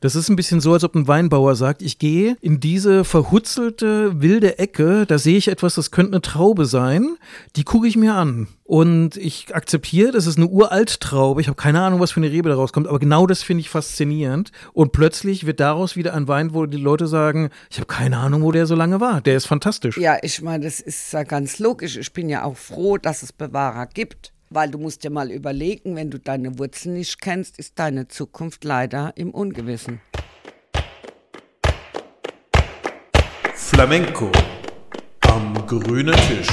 Das ist ein bisschen so, als ob ein Weinbauer sagt, ich gehe in diese verhutzelte, wilde Ecke, da sehe ich etwas, das könnte eine Traube sein, die gucke ich mir an. Und ich akzeptiere, das ist eine uralt Traube. Ich habe keine Ahnung, was für eine Rebe daraus kommt, aber genau das finde ich faszinierend. Und plötzlich wird daraus wieder ein Wein, wo die Leute sagen, ich habe keine Ahnung, wo der so lange war. Der ist fantastisch. Ja, ich meine, das ist ja ganz logisch. Ich bin ja auch froh, dass es Bewahrer gibt. Weil du musst dir mal überlegen, wenn du deine Wurzeln nicht kennst, ist deine Zukunft leider im Ungewissen. Flamenco am grünen Tisch.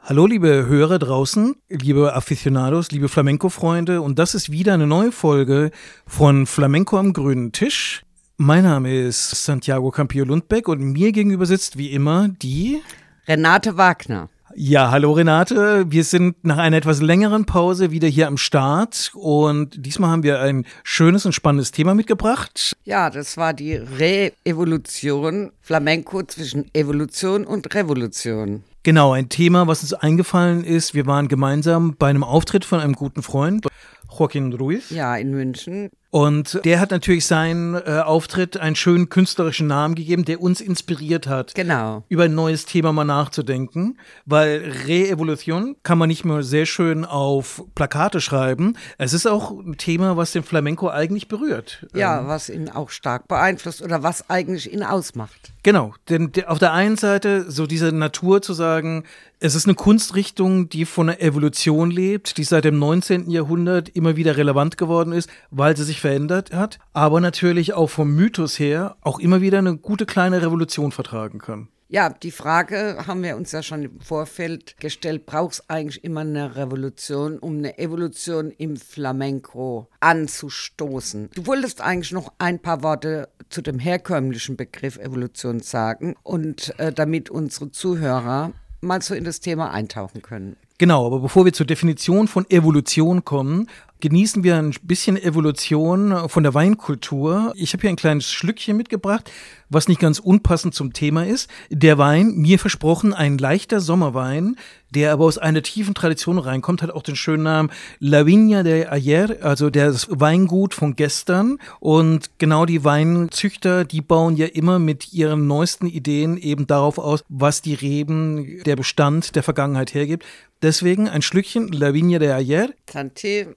Hallo liebe Hörer draußen, liebe Aficionados, liebe Flamenco-Freunde und das ist wieder eine neue Folge von Flamenco am grünen Tisch. Mein Name ist Santiago Campillo Lundbeck und mir gegenüber sitzt wie immer die Renate Wagner. Ja, hallo Renate. Wir sind nach einer etwas längeren Pause wieder hier am Start und diesmal haben wir ein schönes und spannendes Thema mitgebracht. Ja, das war die Re-Evolution Flamenco zwischen Evolution und Revolution. Genau, ein Thema, was uns eingefallen ist. Wir waren gemeinsam bei einem Auftritt von einem guten Freund, Joaquin Ruiz. Ja, in München. Und der hat natürlich seinen äh, Auftritt einen schönen künstlerischen Namen gegeben, der uns inspiriert hat, Genau. über ein neues Thema mal nachzudenken. Weil Re-Evolution kann man nicht nur sehr schön auf Plakate schreiben. Es ist auch ein Thema, was den Flamenco eigentlich berührt. Ja, was ihn auch stark beeinflusst oder was eigentlich ihn ausmacht. Genau, denn auf der einen Seite so diese Natur zu sagen, es ist eine Kunstrichtung, die von der Evolution lebt, die seit dem 19. Jahrhundert immer wieder relevant geworden ist, weil sie sich verändert hat, aber natürlich auch vom Mythos her auch immer wieder eine gute kleine Revolution vertragen kann. Ja, die Frage haben wir uns ja schon im Vorfeld gestellt, braucht es eigentlich immer eine Revolution, um eine Evolution im Flamenco anzustoßen? Du wolltest eigentlich noch ein paar Worte zu dem herkömmlichen Begriff Evolution sagen und äh, damit unsere Zuhörer mal so in das Thema eintauchen können. Genau, aber bevor wir zur Definition von Evolution kommen, genießen wir ein bisschen Evolution von der Weinkultur. Ich habe hier ein kleines Schlückchen mitgebracht, was nicht ganz unpassend zum Thema ist. Der Wein, mir versprochen, ein leichter Sommerwein, der aber aus einer tiefen Tradition reinkommt, hat auch den schönen Namen La Viña de Ayer, also das Weingut von gestern. Und genau die Weinzüchter, die bauen ja immer mit ihren neuesten Ideen eben darauf aus, was die Reben, der Bestand der Vergangenheit hergibt. Deswegen ein Schlückchen La Viña de Ayer Santé,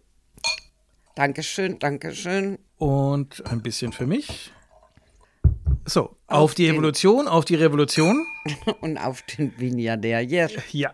Dankeschön, Dankeschön. und ein bisschen für mich. So, auf, Auf die Evolution, auf die Revolution. Und auf den Vigna der Ayer. Ja.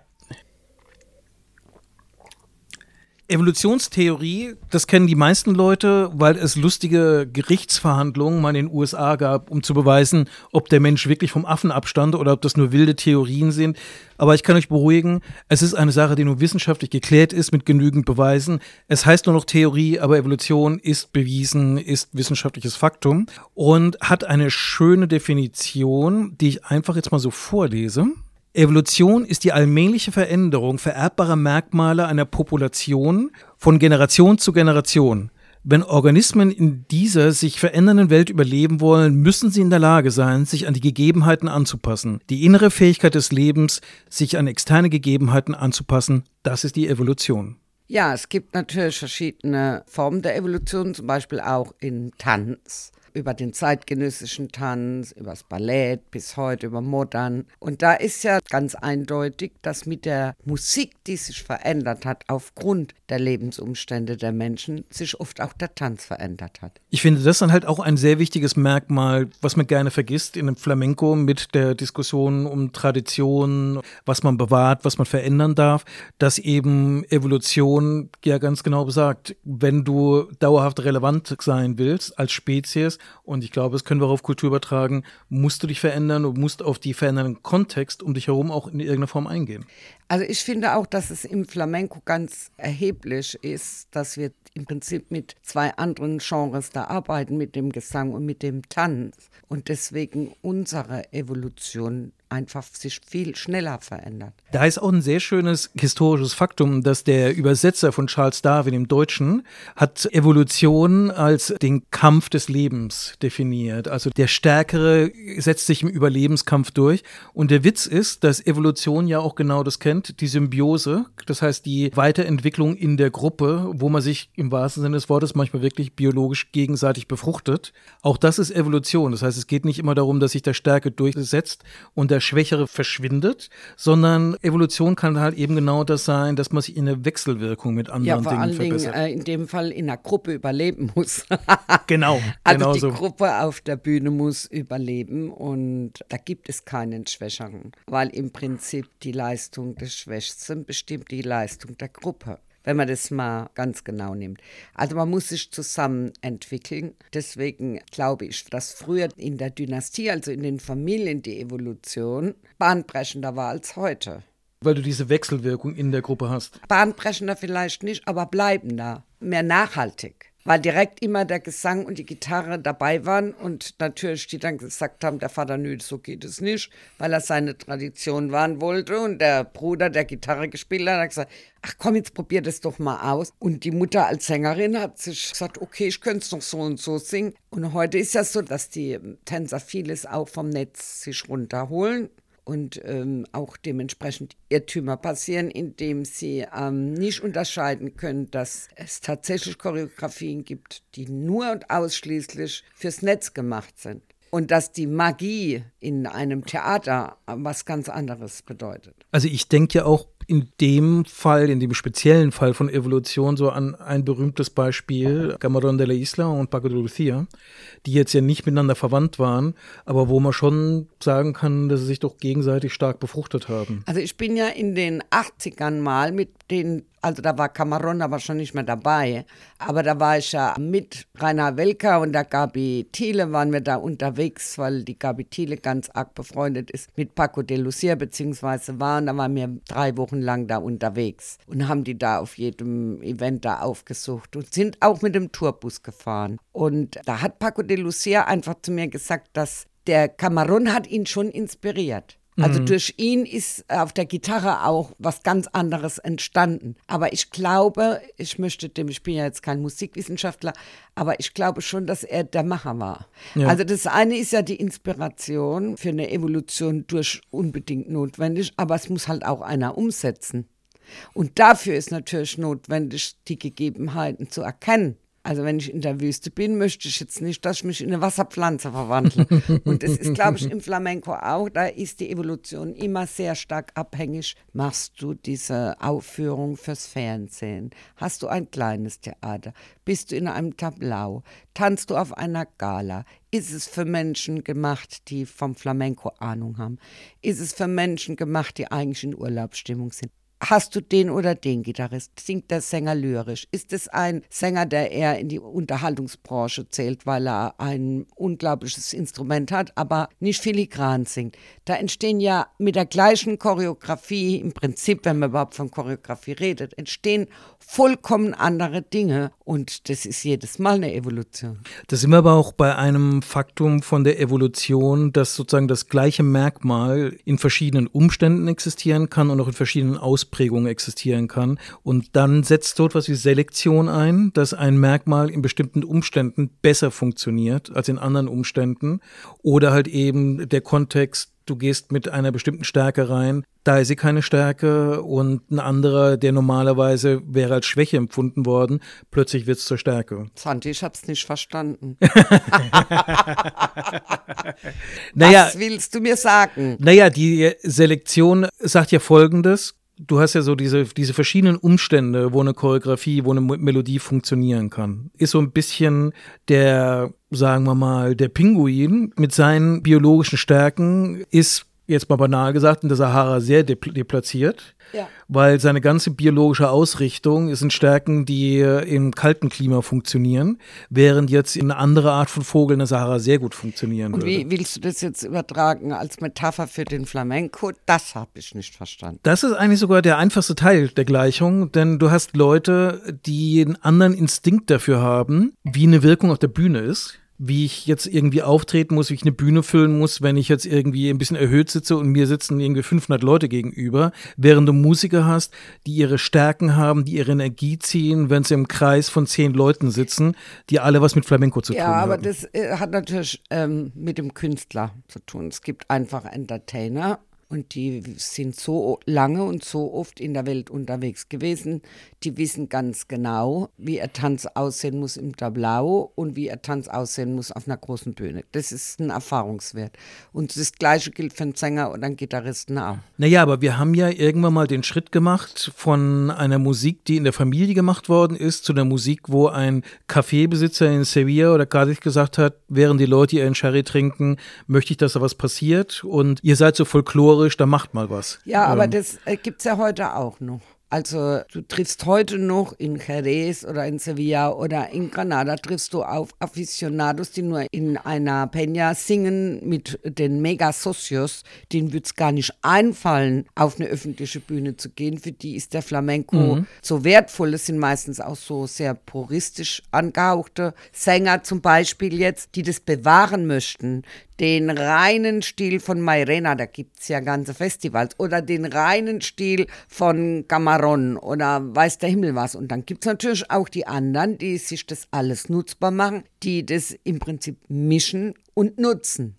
Evolutionstheorie, das kennen die meisten Leute, weil es lustige Gerichtsverhandlungen mal in den USA gab, um zu beweisen, ob der Mensch wirklich vom Affen abstand oder ob das nur wilde Theorien sind. Aber ich kann euch beruhigen, es ist eine Sache, die nur wissenschaftlich geklärt ist mit genügend Beweisen. Es heißt nur noch Theorie, aber Evolution ist bewiesen, ist wissenschaftliches Faktum und hat eine schöne Definition, die ich einfach jetzt mal so vorlese. Evolution ist die allmähliche Veränderung vererbbarer Merkmale einer Population von Generation zu Generation. Wenn Organismen in dieser sich verändernden Welt überleben wollen, müssen sie in der Lage sein, sich an die Gegebenheiten anzupassen. Die innere Fähigkeit des Lebens, sich an externe Gegebenheiten anzupassen, das ist die Evolution. Ja, es gibt natürlich verschiedene Formen der Evolution, zum Beispiel auch im Tanz. Über den zeitgenössischen Tanz, über das Ballett bis heute, über Modern. Und da ist ja ganz eindeutig, dass mit der Musik, die sich verändert hat, aufgrund der Lebensumstände der Menschen, sich oft auch der Tanz verändert hat. Ich finde das dann halt auch ein sehr wichtiges Merkmal, was man gerne vergisst in einem Flamenco mit der Diskussion um Tradition, was man bewahrt, was man verändern darf, dass eben Evolution ja ganz genau besagt, wenn du dauerhaft relevant sein willst als Spezies, und ich glaube, das können wir auch auf Kultur übertragen, musst du dich verändern und musst auf die verändernden Kontext um dich herum auch in irgendeiner Form eingehen. Also ich finde auch, dass es im Flamenco ganz erheblich ist, dass wir im Prinzip mit zwei anderen Genres da arbeiten, mit dem Gesang und mit dem Tanz. Und deswegen unsere Evolution einfach sich viel schneller verändert. Da ist auch ein sehr schönes historisches Faktum, dass der Übersetzer von Charles Darwin im Deutschen hat Evolution als den Kampf des Lebens definiert. Also der Stärkere setzt sich im Überlebenskampf durch. Und der Witz ist, dass Evolution ja auch genau das kennt, die Symbiose, das heißt die Weiterentwicklung in der Gruppe, wo man sich im wahrsten Sinne des Wortes manchmal wirklich biologisch gegenseitig befruchtet. Auch das ist Evolution. Das heißt, es geht nicht immer darum, dass sich der Stärke durchsetzt und der Schwächere verschwindet, sondern Evolution kann halt eben genau das sein, dass man sich in eine Wechselwirkung mit anderen ja, vor Dingen allen Dingen verbessert. äh, in dem Fall in einer Gruppe überleben muss. genau, Also genau die so. Gruppe auf der Bühne muss überleben und da gibt es keinen Schwächeren, weil im Prinzip die Leistung des Schwächsten bestimmt die Leistung der Gruppe. Wenn man das mal ganz genau nimmt. Also man muss sich zusammen entwickeln. Deswegen glaube ich, dass früher in der Dynastie, also in den Familien, die Evolution bahnbrechender war als heute. Weil du diese Wechselwirkung in der Gruppe hast. Bahnbrechender vielleicht nicht, aber bleibender, mehr nachhaltig. Weil direkt immer der Gesang und die Gitarre dabei waren und natürlich die dann gesagt haben, der Vater, nö, so geht es nicht, weil er seine Tradition wahren wollte und der Bruder, der Gitarre gespielt hat, hat gesagt, ach komm, jetzt probier das doch mal aus. Und die Mutter als Sängerin hat sich gesagt, okay, ich könnte es noch so und so singen. Und heute ist ja so, dass die Tänzer vieles auch vom Netz sich runterholen und ähm, auch dementsprechend Irrtümer passieren, indem sie ähm, nicht unterscheiden können, dass es tatsächlich Choreografien gibt, die nur und ausschließlich fürs Netz gemacht sind. Und dass die Magie in einem Theater was ganz anderes bedeutet. Also ich denke ja auch in dem Fall, in dem speziellen Fall von Evolution so an ein berühmtes Beispiel, Camarón de la Isla und Paco de Lucía, die jetzt ja nicht miteinander verwandt waren, aber wo man schon sagen kann, dass sie sich doch gegenseitig stark befruchtet haben. Also ich bin ja in den 80ern mal mit den, also da war Cameron aber schon nicht mehr dabei, aber da war ich ja mit Rainer Welker und der Gabi Thiele waren wir da unterwegs, weil die Gabi Thiele ganz arg befreundet ist mit Paco de Lucia, beziehungsweise waren, da waren wir drei Wochen lang da unterwegs und haben die da auf jedem Event da aufgesucht und sind auch mit dem Tourbus gefahren. Und da hat Paco de Lucia einfach zu mir gesagt, dass der Cameron hat ihn schon inspiriert. Also durch ihn ist auf der Gitarre auch was ganz anderes entstanden. Aber ich glaube, ich möchte dem, ich bin ja jetzt kein Musikwissenschaftler, aber ich glaube schon, dass er der Macher war. Ja. Also das eine ist ja die Inspiration für eine Evolution durch unbedingt notwendig, aber es muss halt auch einer umsetzen. Und dafür ist natürlich notwendig, die Gegebenheiten zu erkennen. Also wenn ich in der Wüste bin, möchte ich jetzt nicht, dass ich mich in eine Wasserpflanze verwandle. Und das ist, glaube ich, im Flamenco auch. Da ist die Evolution immer sehr stark abhängig. Machst du diese Aufführung fürs Fernsehen? Hast du ein kleines Theater? Bist du in einem Tableau? Tanzt du auf einer Gala? Ist es für Menschen gemacht, die vom Flamenco Ahnung haben? Ist es für Menschen gemacht, die eigentlich in Urlaubsstimmung sind? Hast du den oder den Gitarrist? Singt der Sänger lyrisch? Ist es ein Sänger, der eher in die Unterhaltungsbranche zählt, weil er ein unglaubliches Instrument hat, aber nicht filigran singt? Da entstehen ja mit der gleichen Choreografie, im Prinzip, wenn man überhaupt von Choreografie redet, entstehen vollkommen andere Dinge. Und das ist jedes Mal eine Evolution. Da sind wir aber auch bei einem Faktum von der Evolution, dass sozusagen das gleiche Merkmal in verschiedenen Umständen existieren kann und auch in verschiedenen Ausprägungen existieren kann. Und dann setzt dort was wie Selektion ein, dass ein Merkmal in bestimmten Umständen besser funktioniert als in anderen Umständen. Oder halt eben der Kontext, du gehst mit einer bestimmten Stärke rein, da ist sie keine Stärke und ein anderer, der normalerweise wäre als Schwäche empfunden worden, plötzlich wird es zur Stärke. Santi, ich hab's nicht verstanden. Naja, Was willst du mir sagen? Naja, die Selektion sagt ja folgendes. Du hast ja so diese, diese verschiedenen Umstände, wo eine Choreografie, wo eine Melodie funktionieren kann. Ist so ein bisschen der, sagen wir mal, der Pinguin mit seinen biologischen Stärken ist jetzt mal banal gesagt in der Sahara sehr depl- deplatziert. Ja. Weil seine ganze biologische Ausrichtung sind Stärken, die im kalten Klima funktionieren, während jetzt eine andere Art von Vogel in der Sahara sehr gut funktionieren Und würde. wie willst du das jetzt übertragen als Metapher für den Flamenco? Das habe ich nicht verstanden. Das ist eigentlich sogar der einfachste Teil der Gleichung, denn du hast Leute, die einen anderen Instinkt dafür haben, wie eine Wirkung auf der Bühne ist. Wie ich jetzt irgendwie auftreten muss, wie ich eine Bühne füllen muss, wenn ich jetzt irgendwie ein bisschen erhöht sitze und mir sitzen irgendwie 500 Leute gegenüber, während du Musiker hast, die ihre Stärken haben, die ihre Energie ziehen, wenn sie im Kreis von zehn Leuten sitzen, die alle was mit Flamenco zu Ja, tun haben. aber das äh, hat natürlich ähm, mit dem Künstler zu tun. Es gibt einfach Entertainer und die sind so lange und so oft in der Welt unterwegs gewesen. Die wissen ganz genau, wie ihr Tanz aussehen muss im Tableau und wie ihr Tanz aussehen muss auf einer großen Bühne. Das ist ein Erfahrungswert. Und das Gleiche gilt für einen Sänger oder einen Gitarristen auch. Naja, aber wir haben ja irgendwann mal den Schritt gemacht von einer Musik, die in der Familie gemacht worden ist, zu einer Musik, wo ein Kaffeebesitzer in Sevilla oder Cádiz gesagt hat, während die Leute ihren Sherry trinken, möchte ich, dass da was passiert und ihr seid so folklorisch, da macht mal was. Ja, aber Ähm, das äh, gibt es ja heute auch noch. Also du triffst heute noch in Jerez oder in Sevilla oder in Granada triffst du auf Aficionados, die nur in einer Peña singen mit den Mega-Socios. Denen wird es gar nicht einfallen, auf eine öffentliche Bühne zu gehen. Für die ist der Flamenco so wertvoll. Das sind meistens auch so sehr puristisch angehauchte Sänger zum Beispiel jetzt, die das bewahren möchten den reinen Stil von Mairena, da gibt es ja ganze Festivals, oder den reinen Stil von Camarón oder weiß der Himmel was. Und dann gibt es natürlich auch die anderen, die sich das alles nutzbar machen, die das im Prinzip mischen und nutzen.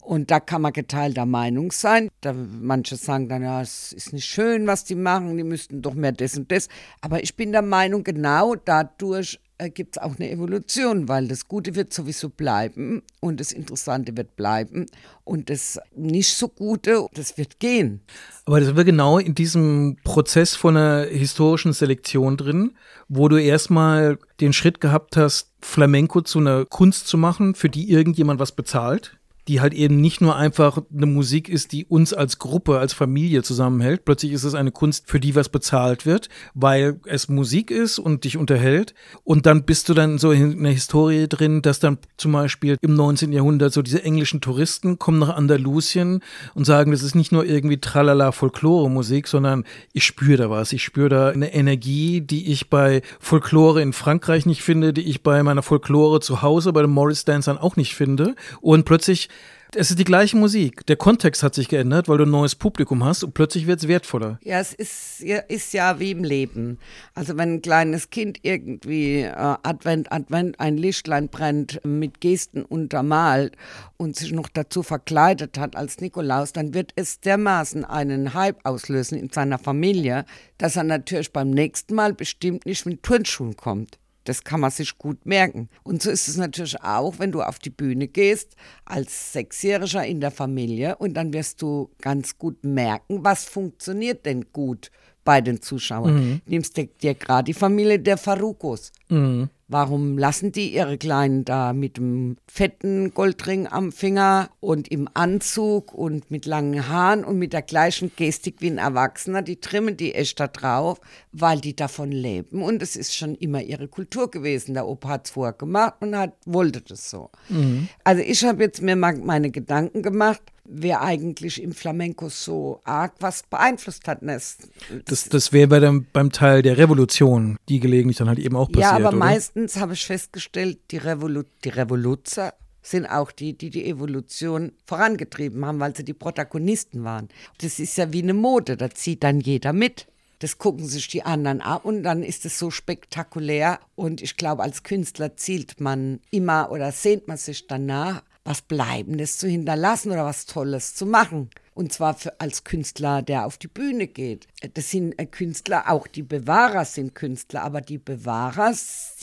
Und da kann man geteilter Meinung sein. Da, manche sagen dann, ja, es ist nicht schön, was die machen, die müssten doch mehr das und das. Aber ich bin der Meinung, genau dadurch gibt es auch eine Evolution, weil das Gute wird sowieso bleiben und das Interessante wird bleiben und das nicht so Gute, das wird gehen. Aber das war genau in diesem Prozess von einer historischen Selektion drin, wo du erstmal den Schritt gehabt hast, Flamenco zu einer Kunst zu machen, für die irgendjemand was bezahlt. Die halt eben nicht nur einfach eine Musik ist, die uns als Gruppe, als Familie zusammenhält. Plötzlich ist es eine Kunst, für die was bezahlt wird, weil es Musik ist und dich unterhält. Und dann bist du dann so in einer Historie drin, dass dann zum Beispiel im 19. Jahrhundert so diese englischen Touristen kommen nach Andalusien und sagen, das ist nicht nur irgendwie tralala Folklore-Musik, sondern ich spüre da was. Ich spüre da eine Energie, die ich bei Folklore in Frankreich nicht finde, die ich bei meiner Folklore zu Hause, bei den Morris Dancern auch nicht finde. Und plötzlich es ist die gleiche Musik. Der Kontext hat sich geändert, weil du ein neues Publikum hast und plötzlich wird es wertvoller. Ja, es ist ja, ist ja wie im Leben. Also wenn ein kleines Kind irgendwie äh, Advent, Advent ein Lichtlein brennt, mit Gesten untermalt und sich noch dazu verkleidet hat als Nikolaus, dann wird es dermaßen einen Hype auslösen in seiner Familie, dass er natürlich beim nächsten Mal bestimmt nicht mit Turnschuhen kommt. Das kann man sich gut merken. Und so ist es natürlich auch, wenn du auf die Bühne gehst, als Sechsjähriger in der Familie, und dann wirst du ganz gut merken, was funktioniert denn gut bei den Zuschauern. Nimmst dir, dir gerade die Familie der Farukos. Warum lassen die ihre Kleinen da mit dem fetten Goldring am Finger und im Anzug und mit langen Haaren und mit der gleichen Gestik wie ein Erwachsener? Die trimmen die echt da drauf, weil die davon leben. Und es ist schon immer ihre Kultur gewesen. Der Opa hat es vorher gemacht und hat, wollte das so. Also ich habe jetzt mir mal meine Gedanken gemacht, wer eigentlich im Flamenco so arg was beeinflusst hat. Das, Das, das wäre bei dem, beim Teil der Revolution, die gelegentlich dann halt eben auch passiert. ja, aber oder? meistens habe ich festgestellt, die, Revolu die Revoluzer sind auch die, die die Evolution vorangetrieben haben, weil sie die Protagonisten waren. Das ist ja wie eine Mode, da zieht dann jeder mit. Das gucken sich die anderen an und dann ist es so spektakulär. Und ich glaube, als Künstler zielt man immer oder sehnt man sich danach, was Bleibendes zu hinterlassen oder was Tolles zu machen. Und zwar für, als Künstler, der auf die Bühne geht. Das sind äh, Künstler, auch die Bewahrer sind Künstler, aber die Bewahrer,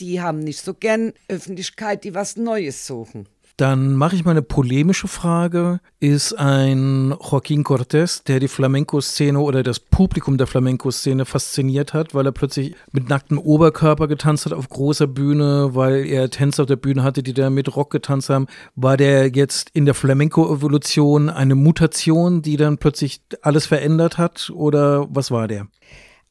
die haben nicht so gern Öffentlichkeit, die was Neues suchen. Dann mache ich mal eine polemische Frage. Ist ein Joaquín Cortés, der die Flamenco-Szene oder das Publikum der Flamenco-Szene fasziniert hat, weil er plötzlich mit nacktem Oberkörper getanzt hat auf großer Bühne, weil er Tänzer auf der Bühne hatte, die da mit Rock getanzt haben, war der jetzt in der Flamenco-Evolution eine Mutation, die dann plötzlich alles verändert hat oder was war der?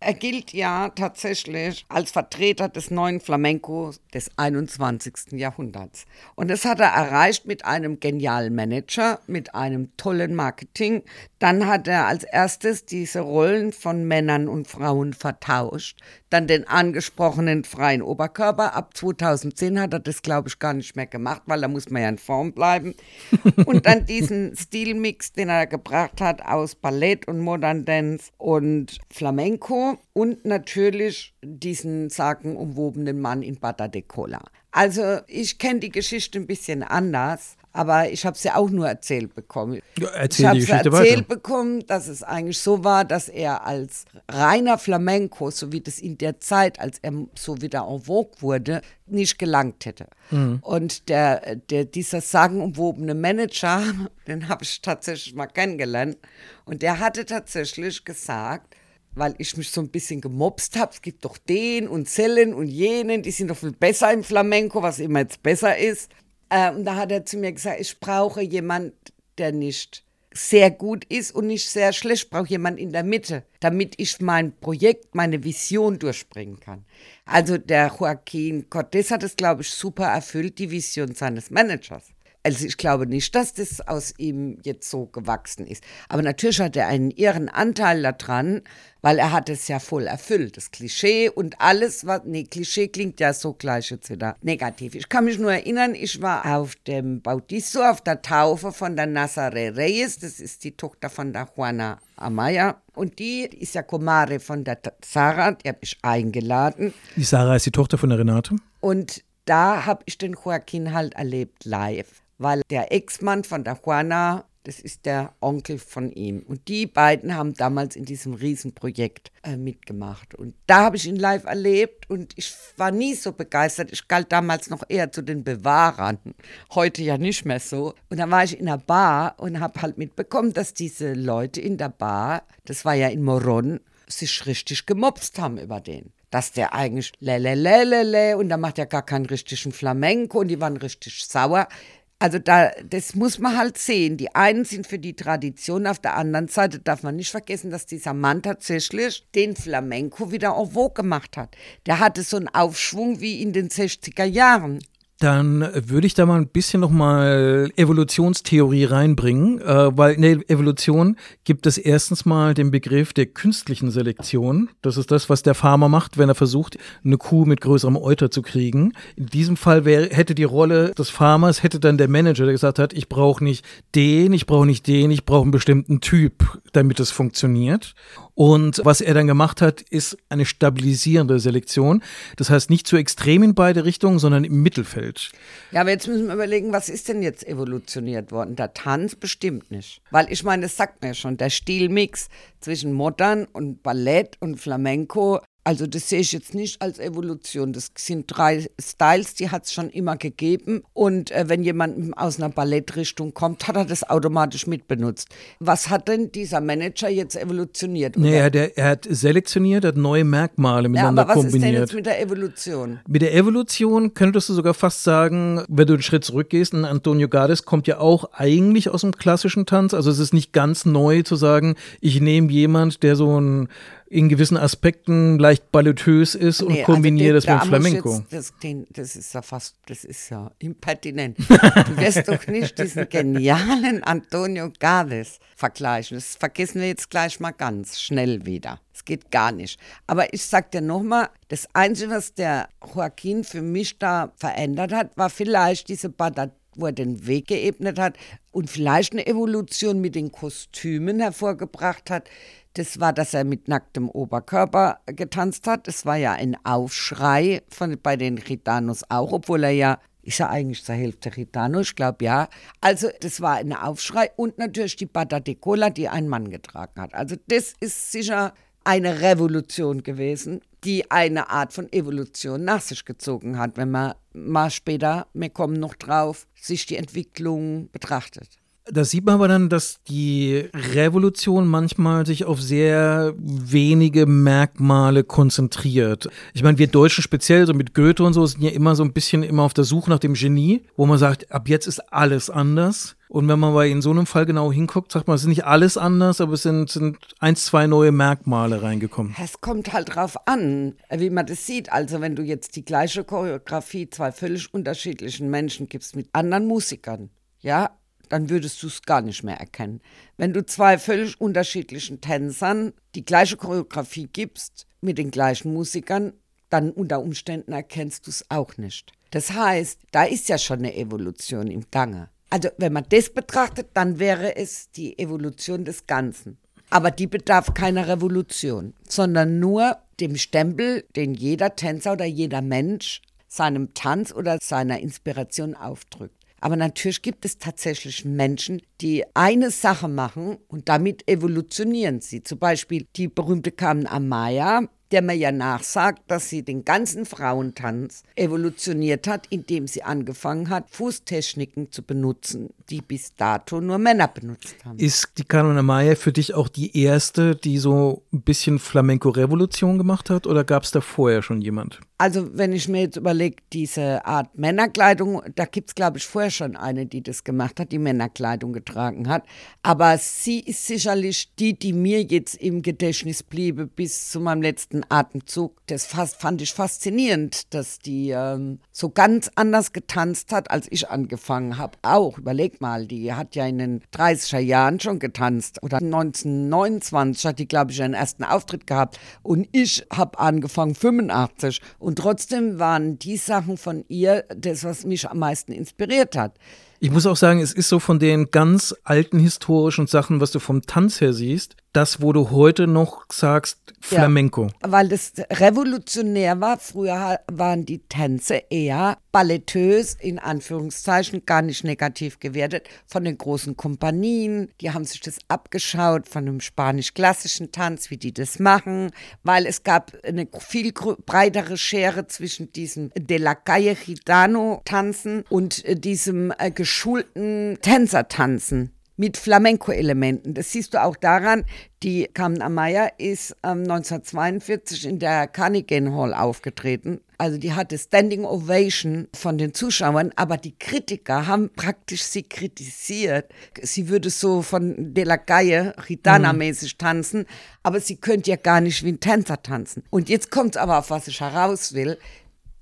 Er gilt ja tatsächlich als Vertreter des neuen Flamenco des 21. Jahrhunderts. Und das hat er erreicht mit einem genialen Manager, mit einem tollen Marketing. Dann hat er als erstes diese Rollen von Männern und Frauen vertauscht. Dann den angesprochenen freien Oberkörper. Ab 2010 hat er das, glaube ich, gar nicht mehr gemacht, weil da muss man ja in Form bleiben. Und dann diesen Stilmix, den er gebracht hat aus Ballett und Modern Dance und Flamenco und natürlich diesen sagenumwobenen Mann in Bata de Cola. Also ich kenne die Geschichte ein bisschen anders, aber ich habe sie auch nur erzählt bekommen. Ja, erzähl ich habe sie erzählt weiter. bekommen, dass es eigentlich so war, dass er als reiner Flamenco, so wie das in der Zeit, als er so wieder en vogue wurde, nicht gelangt hätte. Mhm. Und der, der, dieser sagenumwobene Manager, den habe ich tatsächlich mal kennengelernt, und der hatte tatsächlich gesagt, weil ich mich so ein bisschen gemobst habe. Es gibt doch den und Zellen und jenen, die sind doch viel besser im Flamenco, was immer jetzt besser ist. Äh, und da hat er zu mir gesagt, ich brauche jemand, der nicht sehr gut ist und nicht sehr schlecht. Ich brauche jemand in der Mitte, damit ich mein Projekt, meine Vision durchbringen kann. Also der Joaquin Cortés hat es, glaube ich, super erfüllt, die Vision seines Managers. Also ich glaube nicht, dass das aus ihm jetzt so gewachsen ist. Aber natürlich hat er einen irren Anteil daran, weil er hat es ja voll erfüllt. Das Klischee und alles, was, nee, Klischee klingt ja so gleich jetzt wieder negativ. Ich kann mich nur erinnern, ich war auf dem Bautizo, auf der Taufe von der Nazare Reyes, das ist die Tochter von der Juana Amaya. Und die ist ja Comare von der Sarah, die habe ich eingeladen. Die Sarah ist die Tochter von der Renate. Und da habe ich den Joaquin halt erlebt live, weil der Ex-Mann von der Juana, das ist der Onkel von ihm. Und die beiden haben damals in diesem Riesenprojekt äh, mitgemacht. Und da habe ich ihn live erlebt und ich war nie so begeistert. Ich galt damals noch eher zu den Bewahrern, heute ja nicht mehr so. Und da war ich in einer Bar und habe halt mitbekommen, dass diese Leute in der Bar, das war ja in Moron, sich richtig gemobst haben über den dass der eigentlich lelelelele und da macht er gar keinen richtigen Flamenco und die waren richtig sauer. Also da, das muss man halt sehen. Die einen sind für die Tradition, auf der anderen Seite darf man nicht vergessen, dass dieser Mann tatsächlich den Flamenco wieder en vogue gemacht hat. Der hatte so einen Aufschwung wie in den 60er Jahren. Dann würde ich da mal ein bisschen nochmal Evolutionstheorie reinbringen, äh, weil in der Evolution gibt es erstens mal den Begriff der künstlichen Selektion. Das ist das, was der Farmer macht, wenn er versucht, eine Kuh mit größerem Euter zu kriegen. In diesem Fall wäre, hätte die Rolle des Farmers, hätte dann der Manager, der gesagt hat, ich brauche nicht den, ich brauche nicht den, ich brauche einen bestimmten Typ, damit es funktioniert. Und was er dann gemacht hat, ist eine stabilisierende Selektion. Das heißt nicht zu extrem in beide Richtungen, sondern im Mittelfeld. Ja, aber jetzt müssen wir überlegen, was ist denn jetzt evolutioniert worden? Der Tanz bestimmt nicht. Weil ich meine, das sagt mir schon, der Stilmix zwischen Modern und Ballett und Flamenco, also das sehe ich jetzt nicht als Evolution. Das sind drei Styles, die hat es schon immer gegeben. Und äh, wenn jemand aus einer Ballettrichtung kommt, hat er das automatisch mitbenutzt. Was hat denn dieser Manager jetzt evolutioniert? Nee, er, hat, er hat selektioniert, hat neue Merkmale ja, miteinander aber was ist denn jetzt mit der Evolution? Mit der Evolution könntest du sogar fast sagen, wenn du einen Schritt zurückgehst, ein Antonio Gades kommt ja auch eigentlich aus dem klassischen Tanz. Also es ist nicht ganz neu zu sagen, ich nehme jemand, der so ein in gewissen Aspekten leicht ballettös ist und Nee, kombiniere also den- das mit da Flamenco. Jetzt, das, den, das ist ja fast, das ist ja impertinent. Du wirst doch nicht diesen genialen Antonio Gades vergleichen. Das vergessen wir jetzt gleich mal ganz schnell wieder. Es geht gar nicht. Aber ich sag dir nochmal, das Einzige, was der Joaquin für mich da verändert hat, war vielleicht diese Bada wo er den Weg geebnet hat und vielleicht eine Evolution mit den Kostümen hervorgebracht hat. Das war, dass er mit nacktem Oberkörper getanzt hat. Das war ja ein Aufschrei von, bei den Gitanos auch, obwohl er ja, ist er eigentlich zur Hälfte Gitano, ich glaube ja. Also das war ein Aufschrei und natürlich die Bata de Cola, die ein Mann getragen hat. Also das ist sicher eine Revolution gewesen, die eine Art von Evolution nach sich gezogen hat, wenn man mal später, wir kommen noch drauf, sich die Entwicklung betrachtet. Da sieht man aber dann, dass die Revolution manchmal sich auf sehr wenige Merkmale konzentriert. Ich meine, wir Deutschen speziell, so mit Goethe und so, sind ja immer so ein bisschen immer auf der Suche nach dem Genie, wo man sagt, ab jetzt ist alles anders. Und wenn man bei in so einem Fall genau hinguckt, sagt man, es ist nicht alles anders, aber es sind, sind eins, zwei neue Merkmale reingekommen. Es kommt halt drauf an, wie man das sieht. Also wenn du jetzt die gleiche Choreografie zwei völlig unterschiedlichen Menschen gibst mit anderen Musikern, ja, dann würdest du es gar nicht mehr erkennen. Wenn du zwei völlig unterschiedlichen Tänzern die gleiche Choreografie gibst mit den gleichen Musikern, dann unter Umständen erkennst du es auch nicht. Das heißt, da ist ja schon eine Evolution im Gange. Also wenn man das betrachtet, dann wäre es die Evolution des Ganzen. Aber die bedarf keiner Revolution, sondern nur dem Stempel, den jeder Tänzer oder jeder Mensch seinem Tanz oder seiner Inspiration aufdrückt. Aber natürlich gibt es tatsächlich Menschen, die eine Sache machen und damit evolutionieren sie. Zum Beispiel die berühmte Carmen Amaya, der mir ja nachsagt, dass sie den ganzen Frauentanz evolutioniert hat, indem sie angefangen hat, Fußtechniken zu benutzen, die bis dato nur Männer benutzt haben. Ist die Carmen Amaya für dich auch die erste, die so ein bisschen Flamenco-Revolution gemacht hat oder gab es da vorher schon jemand? Also wenn ich mir jetzt überlege, diese Art Männerkleidung, da gibt es, glaube ich, vorher schon eine, die das gemacht hat, die Männerkleidung getragen hat. Aber sie ist sicherlich die, die mir jetzt im Gedächtnis bliebe bis zu meinem letzten Atemzug. Das fast, fand ich faszinierend, dass die ähm, so ganz anders getanzt hat, als ich angefangen habe. Auch, überleg mal, die hat ja in den 30er Jahren schon getanzt. Oder 1929 hat die, glaube ich, ihren ersten Auftritt gehabt. Und ich habe angefangen 85. Und und trotzdem waren die Sachen von ihr das, was mich am meisten inspiriert hat. Ich muss auch sagen, es ist so von den ganz alten historischen Sachen, was du vom Tanz her siehst, das, wo du heute noch sagst, Flamenco. Ja, weil das revolutionär war. Früher waren die Tänze eher ballettös, in Anführungszeichen, gar nicht negativ gewertet, von den großen Kompanien. Die haben sich das abgeschaut von dem spanisch-klassischen Tanz, wie die das machen, weil es gab eine viel breitere Schere zwischen diesem De la Calle Gitano Tanzen und äh, diesem äh, geschulten Tänzertanzen mit Flamenco-Elementen. Das siehst du auch daran, die Carmen Amaya ist ähm, 1942 in der Carnegie Hall aufgetreten. Also die hatte Standing Ovation von den Zuschauern, aber die Kritiker haben praktisch sie kritisiert. Sie würde so von De La Calle, Gitana-mäßig tanzen, aber sie könnte ja gar nicht wie ein Tänzer tanzen. Und jetzt kommt aber, auf was ich heraus will.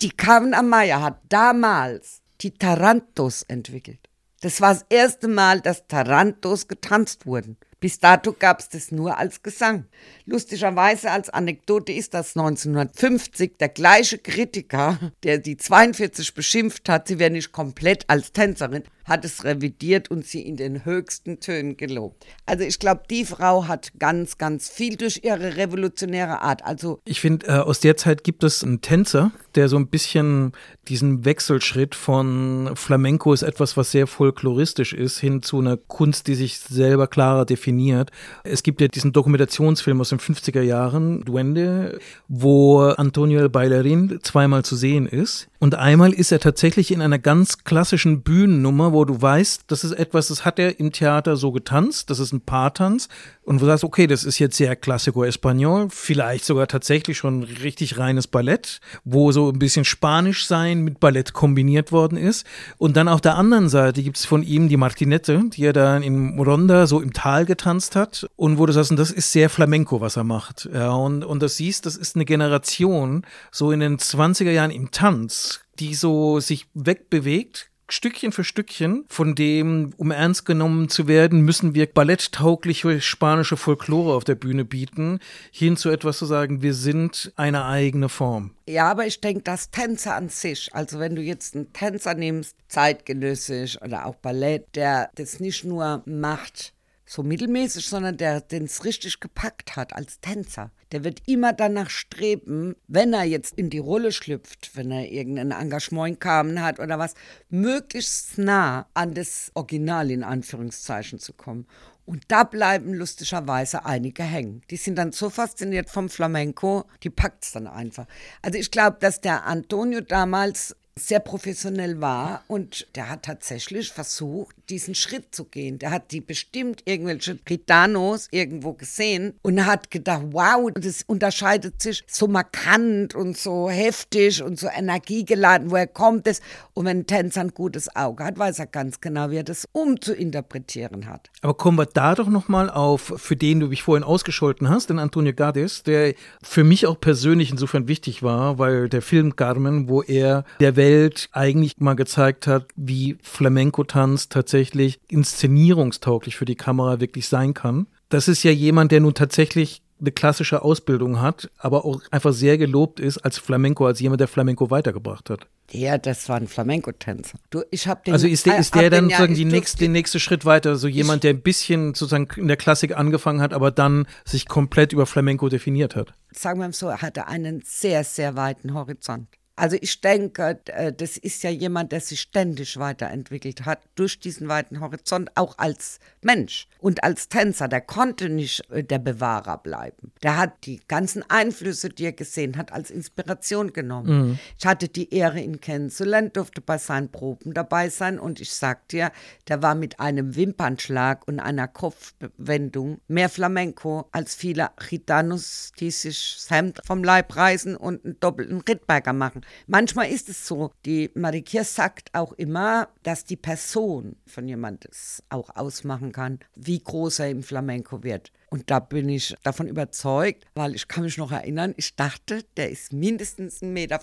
Die Carmen Amaya hat damals die Tarantos entwickelt. Das war das erste Mal, dass Tarantos getanzt wurden. Bis dato gab es das nur als Gesang. Lustigerweise als Anekdote ist, dass 1950 der gleiche Kritiker, der die 42 beschimpft hat, sie wäre nicht komplett als Tänzerin, hat es revidiert und sie in den höchsten Tönen gelobt. Also ich glaube, die Frau hat ganz, ganz viel durch ihre revolutionäre Art. Also ich finde, äh, aus der Zeit gibt es einen Tänzer, der so ein bisschen diesen Wechselschritt von Flamenco ist etwas, was sehr folkloristisch ist, hin zu einer Kunst, die sich selber klarer definiert. Es gibt ja diesen Dokumentationsfilm aus den 50er Jahren, Duende, wo Antonio El Bailarin zweimal zu sehen ist. Und einmal ist er tatsächlich in einer ganz klassischen Bühnennummer, wo du weißt, das ist etwas, das hat er im Theater so getanzt, das ist ein Paartanz. Und du sagst, okay, das ist jetzt sehr Classico Espanol, vielleicht sogar tatsächlich schon richtig reines Ballett, wo so ein bisschen Spanisch sein mit Ballett kombiniert worden ist. Und dann auf der anderen Seite gibt es von ihm die Martinette, die er dann in Ronda so im Tal getanzt hat. Und wo du sagst, und das ist sehr Flamenco, was er macht. Ja, und, und das siehst, das ist eine Generation, so in den 20er Jahren im Tanz die so sich wegbewegt, Stückchen für Stückchen, von dem, um ernst genommen zu werden, müssen wir balletttaugliche spanische Folklore auf der Bühne bieten, hin zu etwas zu sagen, wir sind eine eigene Form. Ja, aber ich denke, das Tänzer an sich, also wenn du jetzt einen Tänzer nimmst, zeitgenössisch oder auch Ballett, der das nicht nur macht, so mittelmäßig, sondern der den es richtig gepackt hat als Tänzer. Der wird immer danach streben, wenn er jetzt in die Rolle schlüpft, wenn er irgendein Engagement in Kamen hat oder was, möglichst nah an das Original in Anführungszeichen zu kommen. Und da bleiben lustigerweise einige hängen. Die sind dann so fasziniert vom Flamenco, die packt es dann einfach. Also ich glaube, dass der Antonio damals sehr professionell war und der hat tatsächlich versucht, diesen Schritt zu gehen. Der hat die bestimmt irgendwelche Gitanos irgendwo gesehen und hat gedacht, wow, das unterscheidet sich so markant und so heftig und so energiegeladen, woher kommt es? Und wenn ein Tänzer ein gutes Auge hat, weiß er ganz genau, wie er das umzuinterpretieren hat. Aber kommen wir da doch nochmal auf, für den du mich vorhin ausgescholten hast, den Antonio Gades, der für mich auch persönlich insofern wichtig war, weil der Film Carmen, wo er der Welt eigentlich mal gezeigt hat, wie Flamenco-Tanz tatsächlich inszenierungstauglich für die Kamera wirklich sein kann. Das ist ja jemand, der nun tatsächlich eine klassische Ausbildung hat, aber auch einfach sehr gelobt ist als Flamenco, als jemand, der Flamenco weitergebracht hat. Ja, das war ein Flamenco-Tänzer. Du, ich hab den, Also ist der, ist hab der dann ja- sozusagen ich die nächste, den nächste Schritt weiter, so jemand, der ein bisschen sozusagen in der Klassik angefangen hat, aber dann sich komplett über Flamenco definiert hat. sagen wir mal so, er hatte einen sehr, sehr weiten Horizont. Also ich denke, äh, das ist ja jemand, der sich ständig weiterentwickelt hat durch diesen weiten Horizont, auch als Mensch und als Tänzer. Der konnte nicht äh, der Bewahrer bleiben. Der hat die ganzen Einflüsse, die er gesehen hat, als Inspiration genommen. Ich hatte die Ehre, ihn kennenzulernen, durfte bei seinen Proben dabei sein und ich sag dir, der war mit einem Wimpernschlag und einer Kopfwendung mehr Flamenco als viele Gitanos, die sich das Hemd vom Leib reißen und einen doppelten Rittberger machen. Manchmal ist es so, die Marikia sagt auch immer, dass die Person von jemandem auch ausmachen kann, wie groß er im Flamenco wird. Und da bin ich davon überzeugt, weil ich kann mich noch erinnern, ich dachte, der ist mindestens 1,75 Meter.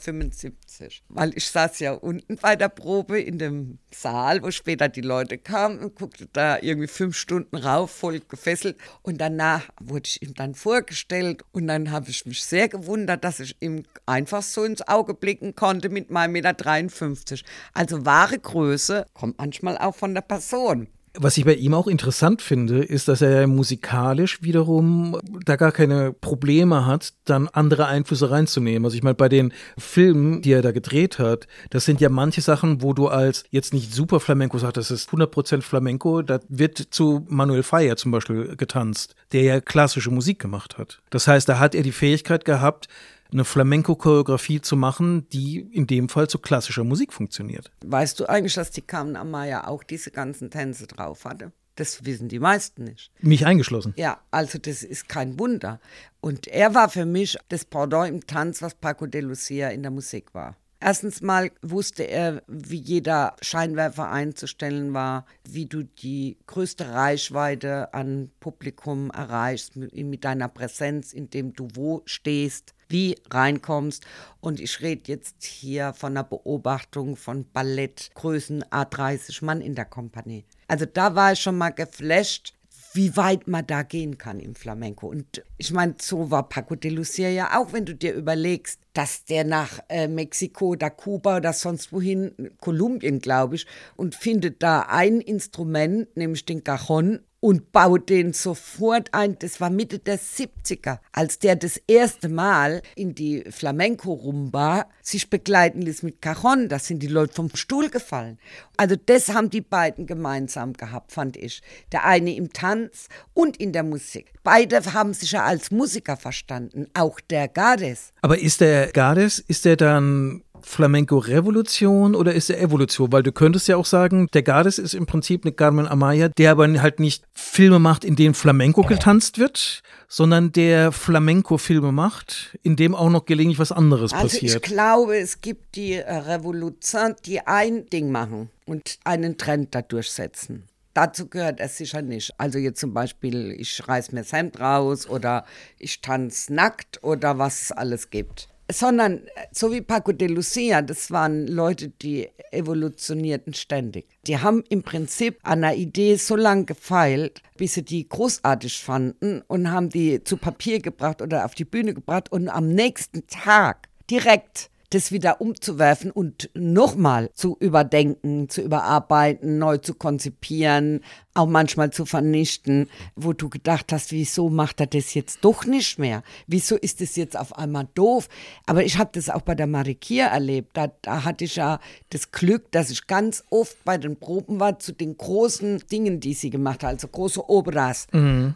Weil ich saß ja unten bei der Probe in dem Saal, wo später die Leute kamen und guckte da irgendwie fünf Stunden rauf, voll gefesselt. Und danach wurde ich ihm dann vorgestellt und dann habe ich mich sehr gewundert, dass ich ihm einfach so ins Auge blicken konnte mit meinem Meter. 53. Also wahre Größe kommt manchmal auch von der Person. Was ich bei ihm auch interessant finde, ist, dass er musikalisch wiederum da gar keine Probleme hat, dann andere Einflüsse reinzunehmen. Also ich meine, bei den Filmen, die er da gedreht hat, das sind ja manche Sachen, wo du als jetzt nicht super Flamenco sagst, das ist 100% Flamenco, da wird zu Manuel Faya zum Beispiel getanzt, der ja klassische Musik gemacht hat. Das heißt, da hat er die Fähigkeit gehabt, eine Flamenco-Choreografie zu machen, die in dem Fall zu klassischer Musik funktioniert. Weißt du eigentlich, dass die Carmen Amaya auch diese ganzen Tänze drauf hatte? Das wissen die meisten nicht. Mich eingeschlossen. Ja, also das ist kein Wunder. Und er war für mich das Pendant im Tanz, was Paco de Lucia in der Musik war. Erstens mal wusste er, wie jeder Scheinwerfer einzustellen war, wie du die größte Reichweite an Publikum erreichst mit, mit deiner Präsenz, indem du wo stehst, wie reinkommst. Und ich rede jetzt hier von einer Beobachtung von Ballettgrößen A30 Mann in der Kompanie. Also da war ich schon mal geflasht, wie weit man da gehen kann im Flamenco. Und ich meine, so war Paco de Lucia ja auch, wenn du dir überlegst, dass der nach äh, Mexiko oder Kuba oder sonst wohin, Kolumbien, glaube ich, und findet da ein Instrument, nämlich den Cajon, und baut den sofort ein. Das war Mitte der 70er, als der das erste Mal in die Flamenco-Rumba sich begleiten ließ mit Cajon. Da sind die Leute vom Stuhl gefallen. Also das haben die beiden gemeinsam gehabt, fand ich. Der eine im Tanz und in der Musik. Beide haben sich ja als Musiker verstanden, auch der Gades. Aber ist der Gades, ist der dann Flamenco-Revolution oder ist er Evolution? Weil du könntest ja auch sagen, der Gades ist im Prinzip eine Carmen Amaya, der aber halt nicht Filme macht, in denen Flamenco getanzt wird, sondern der Flamenco-Filme macht, in dem auch noch gelegentlich was anderes Also ich passiert. glaube, es gibt die äh, Revolution, die ein Ding machen und einen Trend da durchsetzen. Dazu gehört es sicher nicht. Also jetzt zum Beispiel, ich reiß mir das Hemd raus oder ich tanze nackt oder was es alles gibt. Sondern äh, so wie Paco de Lucia, das waren Leute, die evolutionierten ständig. Die haben im Prinzip an einer Idee so lange gefeilt, bis sie die großartig fanden und haben die zu Papier gebracht oder auf die Bühne gebracht und am nächsten Tag direkt das wieder umzuwerfen und nochmal zu überdenken, zu überarbeiten, neu zu konzipieren, auch manchmal zu vernichten, wo du gedacht hast, wieso macht er das jetzt doch nicht mehr? Wieso ist es jetzt auf einmal doof? Aber ich habe das auch bei der Marikia erlebt. Da, da hatte ich ja das Glück, dass ich ganz oft bei den Proben war zu den großen Dingen, die sie gemacht hat, also große Obras.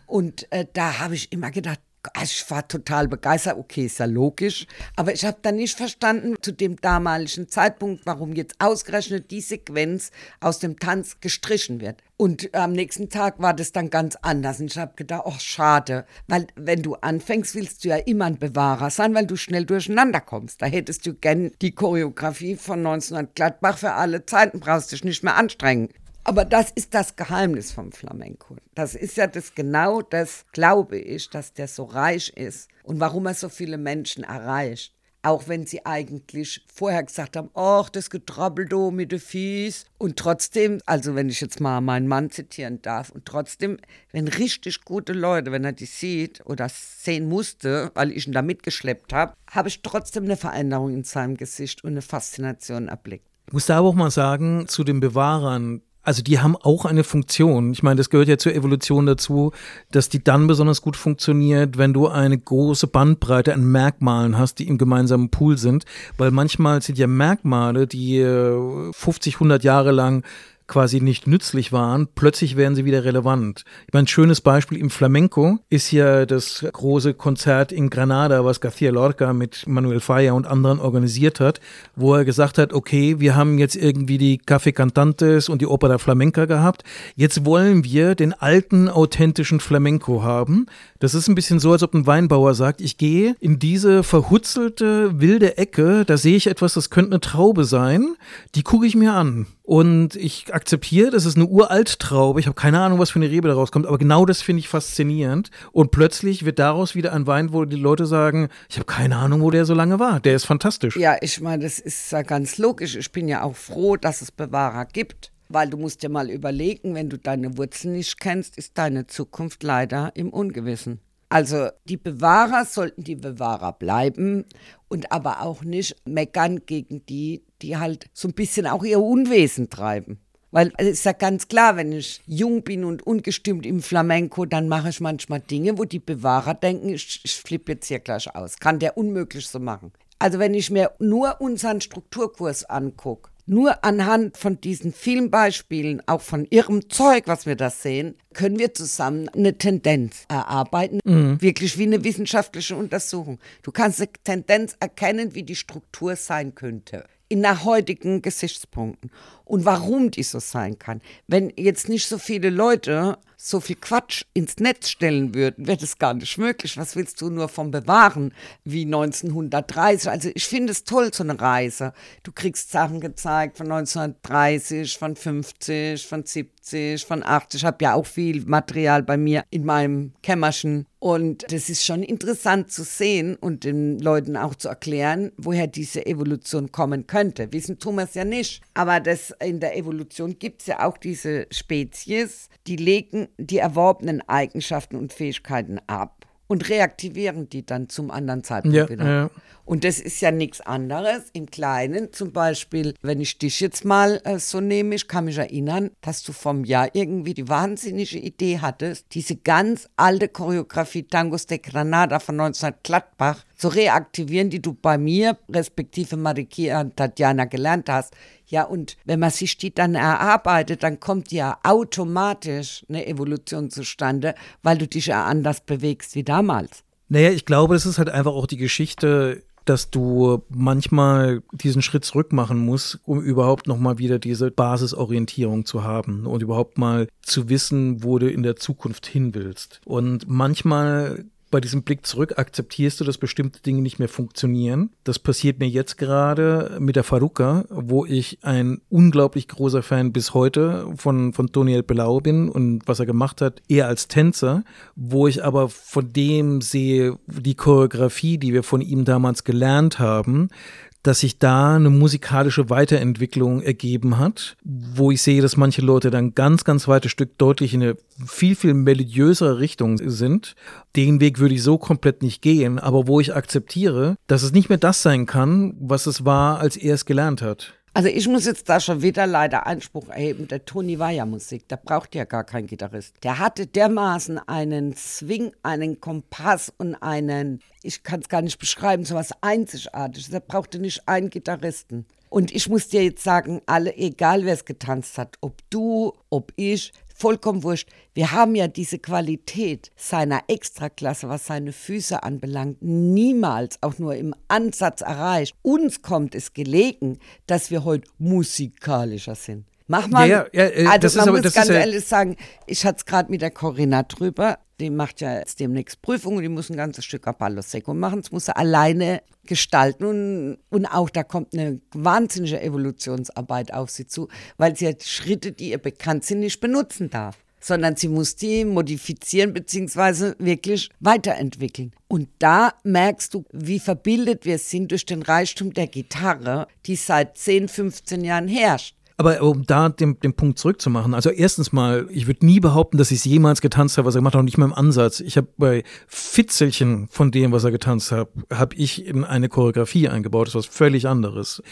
Und äh, da habe ich immer gedacht, ich war total begeistert. Okay, ist ja logisch. Aber ich habe dann nicht verstanden, zu dem damaligen Zeitpunkt, warum jetzt ausgerechnet die Sequenz aus dem Tanz gestrichen wird. Und am nächsten Tag war das dann ganz anders. Und ich habe gedacht, ach, schade. Weil, wenn du anfängst, willst du ja immer ein Bewahrer sein, weil du schnell durcheinander kommst. Da hättest du gern die Choreografie von 1900 Gladbach für alle Zeiten, brauchst dich nicht mehr anstrengen. Aber das ist das Geheimnis vom Flamenco. Das ist ja das genau das, glaube ich, dass der so reich ist und warum er so viele Menschen erreicht. Auch wenn sie eigentlich vorher gesagt haben, ach, das getrabbelt mit den Fies. Und trotzdem, also wenn ich jetzt mal meinen Mann zitieren darf, und trotzdem, wenn richtig gute Leute, wenn er die sieht oder sehen musste, weil ich ihn da mitgeschleppt habe, habe ich trotzdem eine Veränderung in seinem Gesicht und eine Faszination erblickt. Ich muss da aber auch mal sagen, zu den Bewahrern, also die haben auch eine Funktion. Ich meine, das gehört ja zur Evolution dazu, dass die dann besonders gut funktioniert, wenn du eine große Bandbreite an Merkmalen hast, die im gemeinsamen Pool sind. Weil manchmal sind ja Merkmale, die 50, äh, 100 Jahre lang quasi nicht nützlich waren, plötzlich werden sie wieder relevant. Ich meine, ein schönes Beispiel im Flamenco ist ja das große Konzert in Granada, was García Lorca mit Manuel Falla und anderen organisiert hat, wo er gesagt hat, okay, wir haben jetzt irgendwie die Café Cantantes und die Opera Flamenca gehabt, jetzt wollen wir den alten, authentischen Flamenco haben. Das ist ein bisschen so, als ob ein Weinbauer sagt, ich gehe in diese verhutzelte, wilde Ecke, da sehe ich etwas, das könnte eine Traube sein, die gucke ich mir an. Und ich akzeptiere, das ist eine uralt Traube. Ich habe keine Ahnung, was für eine Rebe daraus kommt, aber genau das finde ich faszinierend. Und plötzlich wird daraus wieder ein Wein, wo die Leute sagen, ich habe keine Ahnung, wo der so lange war. Der ist fantastisch. Ja, ich meine, das ist ja ganz logisch. Ich bin ja auch froh, dass es Bewahrer gibt. Weil du musst dir mal überlegen, wenn du deine Wurzeln nicht kennst, ist deine Zukunft leider im Ungewissen. Also die Bewahrer sollten die Bewahrer bleiben und aber auch nicht meckern gegen die, die halt so ein bisschen auch ihr Unwesen treiben. Weil es ist ja ganz klar, wenn ich jung bin und ungestimmt im Flamenco, dann mache ich manchmal Dinge, wo die Bewahrer denken, ich, ich flippe jetzt hier gleich aus. Kann der unmöglich so machen. Also wenn ich mir nur unseren Strukturkurs angucke, nur anhand von diesen vielen Beispielen, auch von ihrem Zeug, was wir da sehen, können wir zusammen eine Tendenz erarbeiten, mhm. wirklich wie eine wissenschaftliche Untersuchung. Du kannst eine Tendenz erkennen, wie die Struktur sein könnte in der heutigen Gesichtspunkten und warum die so sein kann. Wenn jetzt nicht so viele Leute so viel Quatsch ins Netz stellen würden, wäre das gar nicht möglich. Was willst du nur vom Bewahren wie 1930? Also ich finde es toll, so eine Reise. Du kriegst Sachen gezeigt von 1930, von 50, von 70, von 80. Ich habe ja auch viel Material bei mir in meinem Kämmerchen. Und das ist schon interessant zu sehen und den Leuten auch zu erklären, woher diese Evolution kommen könnte. Wissen tun wir es ja nicht. Aber das, in der Evolution gibt es ja auch diese Spezies, die legen die erworbenen Eigenschaften und Fähigkeiten ab und reaktivieren die dann zum anderen Zeitpunkt ja, wieder. Ja. Und das ist ja nichts anderes im Kleinen. Zum Beispiel, wenn ich dich jetzt mal äh, so nehme, ich kann mich erinnern, dass du vom Jahr irgendwie die wahnsinnige Idee hattest, diese ganz alte Choreografie Tangos de Granada von 19 Gladbach zu reaktivieren, die du bei mir, respektive Marikia und Tatjana gelernt hast. Ja, und wenn man sich die dann erarbeitet, dann kommt ja automatisch eine Evolution zustande, weil du dich ja anders bewegst wie damals. Naja, ich glaube, das ist halt einfach auch die Geschichte, dass du manchmal diesen Schritt zurück machen musst, um überhaupt nochmal wieder diese Basisorientierung zu haben und überhaupt mal zu wissen, wo du in der Zukunft hin willst. Und manchmal bei diesem Blick zurück akzeptierst du, dass bestimmte Dinge nicht mehr funktionieren. Das passiert mir jetzt gerade mit der Faruka, wo ich ein unglaublich großer Fan bis heute von, von Tony Belau bin und was er gemacht hat, eher als Tänzer, wo ich aber von dem sehe, die Choreografie, die wir von ihm damals gelernt haben, dass sich da eine musikalische Weiterentwicklung ergeben hat, wo ich sehe, dass manche Leute dann ganz, ganz weites Stück deutlich in eine viel, viel melodiösere Richtung sind. Den Weg würde ich so komplett nicht gehen, aber wo ich akzeptiere, dass es nicht mehr das sein kann, was es war, als er es gelernt hat. Also ich muss jetzt da schon wieder leider Einspruch erheben. Der Toni war ja Musik, der braucht ja gar keinen Gitarrist. Der hatte dermaßen einen Swing, einen Kompass und einen, ich kann es gar nicht beschreiben, so was Einzigartiges. Der brauchte nicht einen Gitarristen. Und ich muss dir jetzt sagen, alle, egal wer es getanzt hat, ob du, ob ich, vollkommen wurscht. Wir haben ja diese Qualität seiner Extraklasse, was seine Füße anbelangt, niemals auch nur im Ansatz erreicht. Uns kommt es gelegen, dass wir heute musikalischer sind. Mach mal. Ja, ja, ja, äh, also man aber- muss ganz ehrlich sagen, ich hatte es gerade mit der Corinna drüber. Die macht ja jetzt demnächst Prüfungen, die muss ein ganzes Stück Apollo Seco machen. Das muss sie alleine gestalten und, und auch da kommt eine wahnsinnige Evolutionsarbeit auf sie zu, weil sie die Schritte, die ihr bekannt sind, nicht benutzen darf. Sondern sie muss die modifizieren beziehungsweise wirklich weiterentwickeln. Und da merkst du, wie verbildet wir sind durch den Reichtum der Gitarre, die seit 10, 15 Jahren herrscht. Aber um da den, den Punkt zurückzumachen, also erstens mal, ich würde nie behaupten, dass ich es jemals getanzt habe, was er gemacht hat, und nicht mal im Ansatz. Ich habe bei Fitzelchen von dem, was er getanzt hat, habe ich in eine Choreografie eingebaut. Das ist was völlig anderes.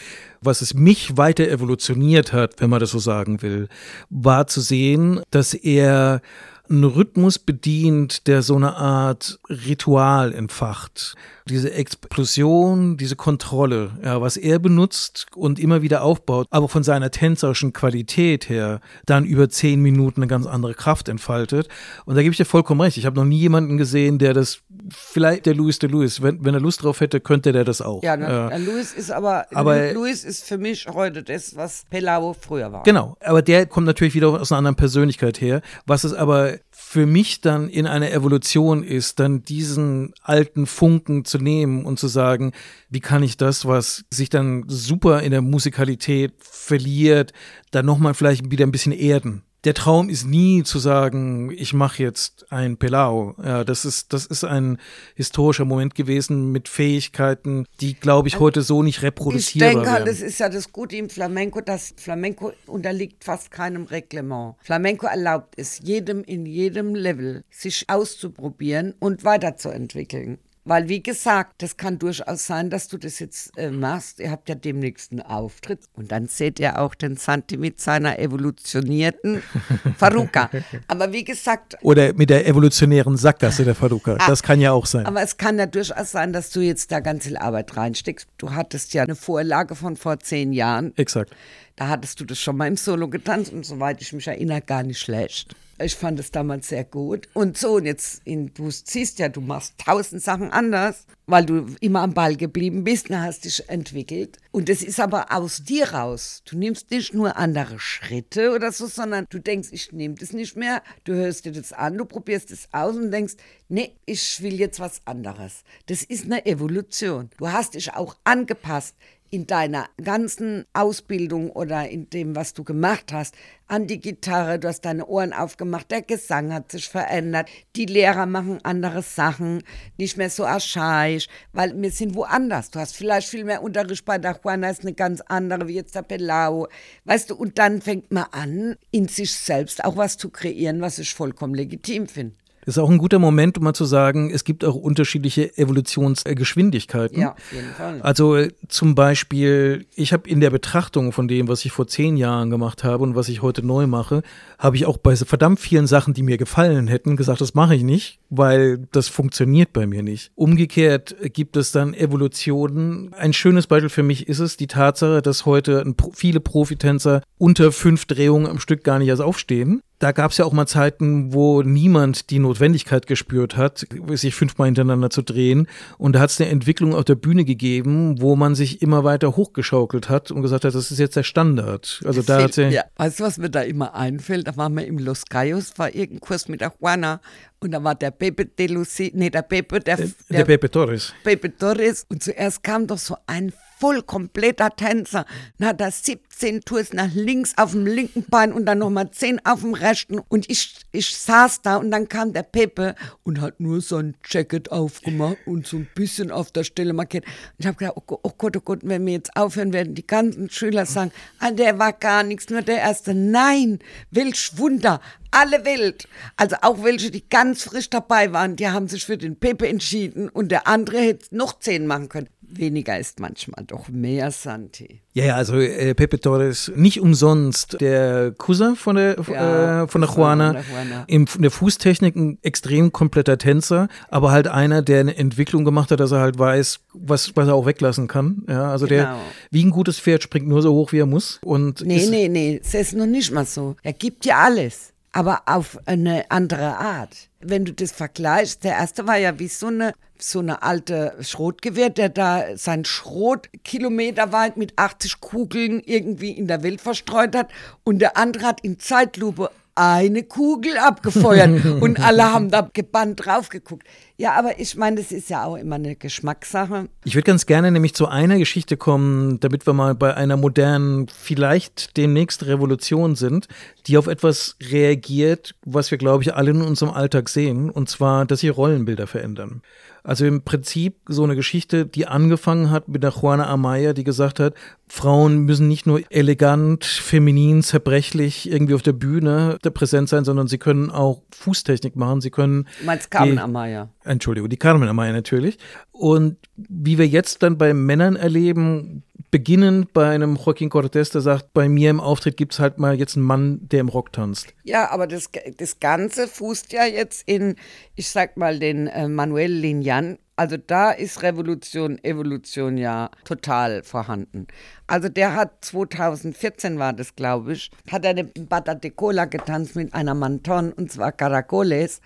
Was es mich weiter evolutioniert hat, wenn man das so sagen will, war zu sehen, dass er einen Rhythmus bedient, der so eine Art Ritual entfacht. Diese Explosion, diese Kontrolle, ja, was er benutzt und immer wieder aufbaut, aber von seiner tänzerischen Qualität her dann über zehn Minuten eine ganz andere Kraft entfaltet. Und da gebe ich dir vollkommen recht. Ich habe noch nie jemanden gesehen, der das, vielleicht der Louis de Louis, wenn, wenn er Lust drauf hätte, könnte der das auch. Ja, ne, Äh, der Louis ist aber, aber- Louis ist für mich heute das, was Pelao früher war. Genau, aber der kommt natürlich wieder aus einer anderen Persönlichkeit her. Was es aber für mich dann in einer Evolution ist, dann diesen alten Funken zu nehmen und zu sagen, wie kann ich das, was sich dann super in der Musikalität verliert, dann nochmal vielleicht wieder ein bisschen erden. Der Traum ist nie zu sagen, ich mache jetzt ein Pelao. Ja, das ist, das ist ein historischer Moment gewesen mit Fähigkeiten, die, glaube ich, heute so nicht Ich reproduzierbar denke, werden. das ist ja das Gute im Flamenco, dass Flamenco unterliegt fast keinem Reglement. Flamenco erlaubt es jedem in jedem Level, sich auszuprobieren und weiterzuentwickeln. Weil, wie gesagt, das kann durchaus sein, dass du das jetzt äh, machst. Ihr habt ja demnächst einen Auftritt. Und dann seht ihr auch den Santi mit seiner evolutionierten Faruka. Aber wie gesagt, Oder mit der evolutionären Sackgasse der Faruka. Das kann ja auch sein. Aber es kann ja durchaus sein, dass du jetzt da ganz viel Arbeit reinsteckst. Du hattest ja eine Vorlage von vor zehn Jahren. Exakt. Da hattest du das schon mal im Solo getanzt und soweit ich mich erinnere, gar nicht schlecht. Ich fand es damals sehr gut. Und so, und jetzt, in, du siehst ja, du machst tausend Sachen anders, weil du immer am Ball geblieben bist und hast dich entwickelt. Und es ist aber aus dir raus. Du nimmst nicht nur andere Schritte oder so, sondern du denkst, ich nehme das nicht mehr. Du hörst dir das an, du probierst es aus und denkst, nee, ich will jetzt was anderes. Das ist eine Evolution. Du hast dich auch angepasst in deiner ganzen Ausbildung oder in dem, was du gemacht hast, an die Gitarre, du hast deine Ohren aufgemacht, der Gesang hat sich verändert, die Lehrer machen andere Sachen, nicht mehr so archaisch, weil wir sind woanders. Du hast vielleicht viel mehr Unterricht bei der Juana, ist eine ganz andere, wie jetzt der Pelao. Weißt du, und dann fängt man an, in sich selbst auch was zu kreieren, was ich vollkommen legitim finde. Das ist auch ein guter Moment, um mal zu sagen, es gibt auch unterschiedliche Evolutionsgeschwindigkeiten. Ja, auf jeden Fall. Also äh, zum Beispiel, ich habe in der Betrachtung von dem, was ich vor zehn Jahren gemacht habe und was ich heute neu mache, habe ich auch bei verdammt vielen Sachen, die mir gefallen hätten, gesagt, das mache ich nicht, weil das funktioniert bei mir nicht. Umgekehrt gibt es dann Evolutionen. Ein schönes Beispiel für mich ist es die Tatsache, dass heute viele Profitänzer unter fünf Drehungen am Stück gar nicht erst aufstehen. Da gab es ja auch mal Zeiten, wo niemand die Notwendigkeit gespürt hat, sich fünfmal hintereinander zu drehen. Und da hat es eine Entwicklung auf der Bühne gegeben, wo man sich immer weiter hochgeschaukelt hat und gesagt hat, das ist jetzt der Standard. Also da hat ja. Weißt du, was mir da immer einfällt? Da waren wir im Los Cayos, war irgendein Kurs mit der Juana und da war der Pepe de Lucy, nee, der Pepe, der, der Pepe Torres. Pepe Torres und zuerst kam doch so ein voll kompletter Tänzer. Hat er 17 Tours nach links auf dem linken Bein und dann nochmal 10 auf dem rechten. Und ich, ich saß da und dann kam der Pepe und hat nur sein Jacket aufgemacht und so ein bisschen auf der Stelle markiert. Ich habe gedacht, oh oh Gott, oh Gott, wenn wir jetzt aufhören, werden die ganzen Schüler sagen, ah, der war gar nichts, nur der Erste. Nein, welch Wunder, alle Welt. Also auch welche, die ganz frisch dabei waren, die haben sich für den Pepe entschieden und der andere hätte noch zehn machen können. Weniger ist manchmal doch mehr, Santi. Ja, ja, also äh, Pepe Torres, nicht umsonst der Cousin von der, Ja, äh, von der Juana, der Juana. In der Fußtechnik ein extrem kompletter Tänzer, aber halt einer, der eine Entwicklung gemacht hat, dass er halt weiß, was, was er auch weglassen kann. Ja, also der, Genau. wie ein gutes Pferd, springt nur so hoch, wie er muss. Und Nee, nee, nee, es ist noch nicht mal so. Er gibt ja alles. Aber auf eine andere Art. Wenn du das vergleichst, der erste war ja wie so eine, so eine alte Schrotgewehr, der da sein Schrot kilometerweit mit 80 Kugeln irgendwie in der Welt verstreut hat und der andere hat in Zeitlupe eine Kugel abgefeuert und alle haben da gebannt drauf geguckt. Ja, aber ich meine, das ist ja auch immer eine Geschmackssache. Ich würde ganz gerne nämlich zu einer Geschichte kommen, damit wir mal bei einer modernen, vielleicht demnächst Revolution sind, die auf etwas reagiert, was wir, glaube ich, alle in unserem Alltag sehen, und zwar, dass sich Rollenbilder verändern. Also im Prinzip so eine Geschichte, die angefangen hat mit der Juana Amaya, die gesagt hat, Frauen müssen nicht nur elegant, feminin, zerbrechlich irgendwie auf der Bühne präsent sein, sondern sie können auch Fußtechnik machen. Sie können. Du meinst Carmen die, Amaya? Entschuldigung, die Carmen Amaya natürlich. Und wie wir jetzt dann bei Männern erleben, beginnend bei einem Joaquin Cortez, der sagt, bei mir im Auftritt gibt es halt mal jetzt einen Mann, der im Rock tanzt. Ja, aber das, das Ganze fußt ja jetzt in, ich sag mal, den äh, Manuel Lignan. Also da ist Revolution, Evolution ja total vorhanden. Also der hat 2014 war das, glaube ich, hat den Bata de Cola getanzt mit einer Manton und zwar Caracoles.